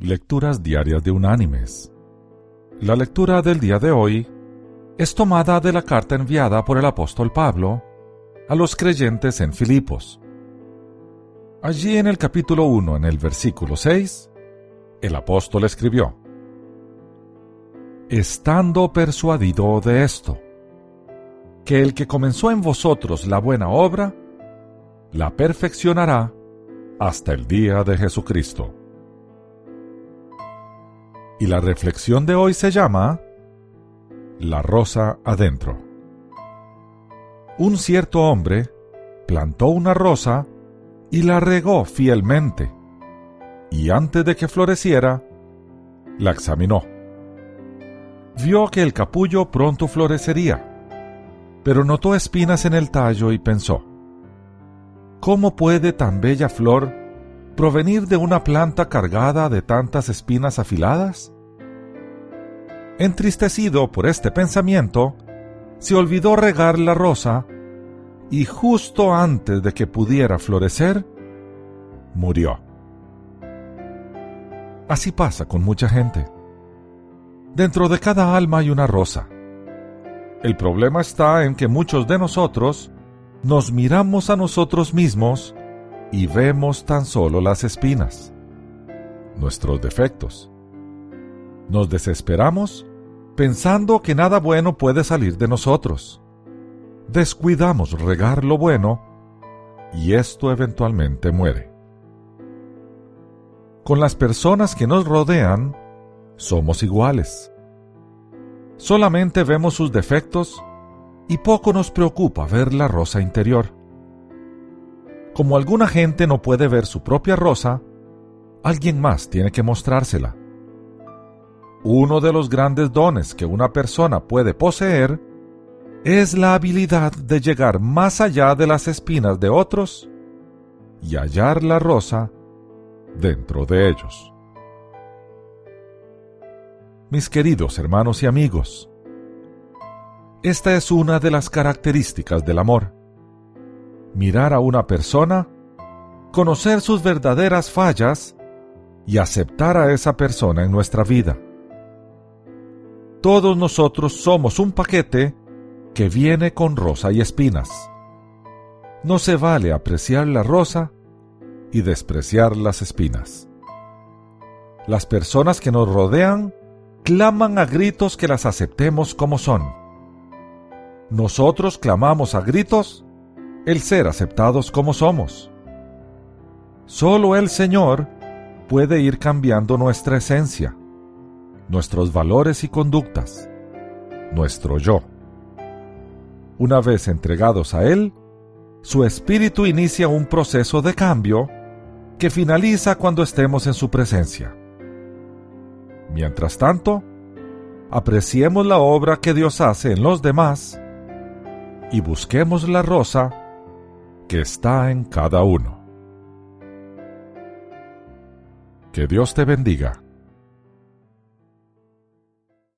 Lecturas Diarias de Unánimes. La lectura del día de hoy es tomada de la carta enviada por el apóstol Pablo a los creyentes en Filipos. Allí en el capítulo 1, en el versículo 6, el apóstol escribió, Estando persuadido de esto, que el que comenzó en vosotros la buena obra, la perfeccionará hasta el día de Jesucristo. Y la reflexión de hoy se llama La rosa adentro. Un cierto hombre plantó una rosa y la regó fielmente, y antes de que floreciera, la examinó. Vio que el capullo pronto florecería, pero notó espinas en el tallo y pensó, ¿cómo puede tan bella flor provenir de una planta cargada de tantas espinas afiladas? Entristecido por este pensamiento, se olvidó regar la rosa y justo antes de que pudiera florecer, murió. Así pasa con mucha gente. Dentro de cada alma hay una rosa. El problema está en que muchos de nosotros nos miramos a nosotros mismos y vemos tan solo las espinas, nuestros defectos. Nos desesperamos pensando que nada bueno puede salir de nosotros. Descuidamos regar lo bueno y esto eventualmente muere. Con las personas que nos rodean, somos iguales. Solamente vemos sus defectos y poco nos preocupa ver la rosa interior. Como alguna gente no puede ver su propia rosa, alguien más tiene que mostrársela. Uno de los grandes dones que una persona puede poseer es la habilidad de llegar más allá de las espinas de otros y hallar la rosa dentro de ellos. Mis queridos hermanos y amigos, esta es una de las características del amor mirar a una persona, conocer sus verdaderas fallas y aceptar a esa persona en nuestra vida. Todos nosotros somos un paquete que viene con rosa y espinas. No se vale apreciar la rosa y despreciar las espinas. Las personas que nos rodean claman a gritos que las aceptemos como son. Nosotros clamamos a gritos el ser aceptados como somos. Solo el Señor puede ir cambiando nuestra esencia, nuestros valores y conductas, nuestro yo. Una vez entregados a Él, su espíritu inicia un proceso de cambio que finaliza cuando estemos en su presencia. Mientras tanto, apreciemos la obra que Dios hace en los demás y busquemos la rosa que está en cada uno. Que Dios te bendiga.